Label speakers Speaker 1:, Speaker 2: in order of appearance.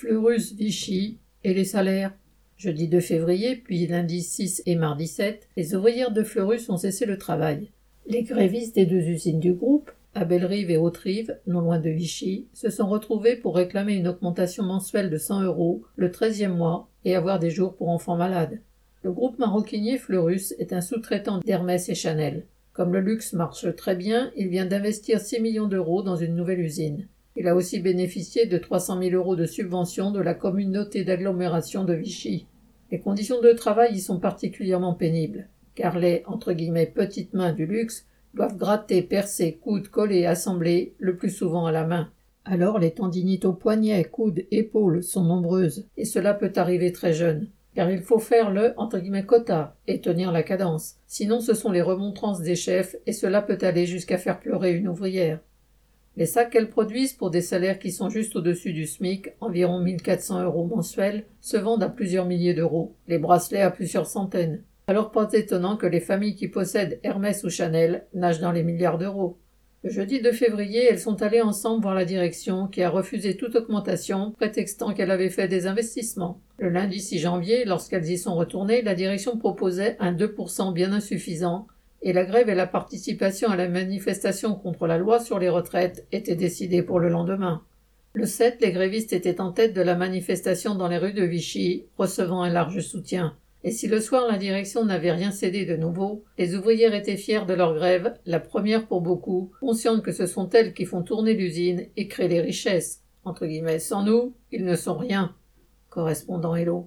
Speaker 1: Fleurus Vichy et les salaires Jeudi 2 février, puis lundi 6 et mardi 7, les ouvrières de Fleurus ont cessé le travail. Les grévistes des deux usines du groupe, à Bellerive et Haute-Rive, non loin de Vichy, se sont retrouvés pour réclamer une augmentation mensuelle de 100 euros le 13e mois et avoir des jours pour enfants malades. Le groupe maroquinier Fleurus est un sous-traitant d'Hermès et Chanel. Comme le luxe marche très bien, il vient d'investir 6 millions d'euros dans une nouvelle usine. Il a aussi bénéficié de 300 000 euros de subvention de la communauté d'agglomération de Vichy. Les conditions de travail y sont particulièrement pénibles, car les petites mains du luxe doivent gratter, percer, coudre, coller, assembler, le plus souvent à la main. Alors les tendinites aux poignets, coudes, épaules sont nombreuses, et cela peut arriver très jeune. Car il faut faire le entre guillemets quota et tenir la cadence. Sinon ce sont les remontrances des chefs et cela peut aller jusqu'à faire pleurer une ouvrière. Les sacs qu'elles produisent pour des salaires qui sont juste au-dessus du SMIC, environ 1400 euros mensuels, se vendent à plusieurs milliers d'euros, les bracelets à plusieurs centaines. Alors pas étonnant que les familles qui possèdent Hermès ou Chanel nagent dans les milliards d'euros. Le jeudi 2 février, elles sont allées ensemble voir la direction qui a refusé toute augmentation, prétextant qu'elle avait fait des investissements. Le lundi 6 janvier, lorsqu'elles y sont retournées, la direction proposait un 2% bien insuffisant, et la grève et la participation à la manifestation contre la loi sur les retraites étaient décidées pour le lendemain. Le 7, les grévistes étaient en tête de la manifestation dans les rues de Vichy, recevant un large soutien. Et si le soir la direction n'avait rien cédé de nouveau, les ouvrières étaient fières de leur grève, la première pour beaucoup, conscientes que ce sont elles qui font tourner l'usine et créent les richesses. Entre guillemets, sans nous, ils ne sont rien. Correspondant Hello.